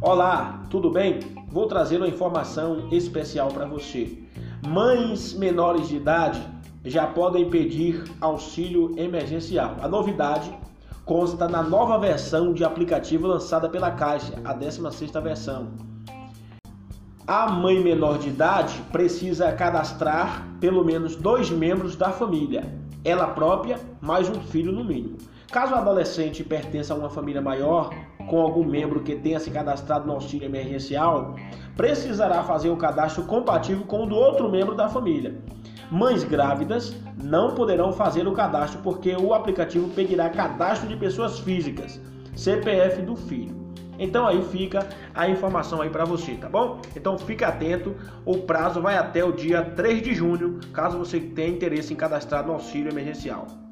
Olá, tudo bem? Vou trazer uma informação especial para você. Mães menores de idade já podem pedir auxílio emergencial. A novidade consta na nova versão de aplicativo lançada pela Caixa, a 16ª versão. A mãe menor de idade precisa cadastrar pelo menos dois membros da família, ela própria mais um filho no mínimo. Caso o adolescente pertença a uma família maior, com algum membro que tenha se cadastrado no auxílio emergencial, precisará fazer o cadastro compatível com o do outro membro da família. Mães grávidas não poderão fazer o cadastro porque o aplicativo pedirá cadastro de pessoas físicas, CPF do filho. Então aí fica a informação aí para você, tá bom? Então fique atento, o prazo vai até o dia 3 de junho, caso você tenha interesse em cadastrar no auxílio emergencial.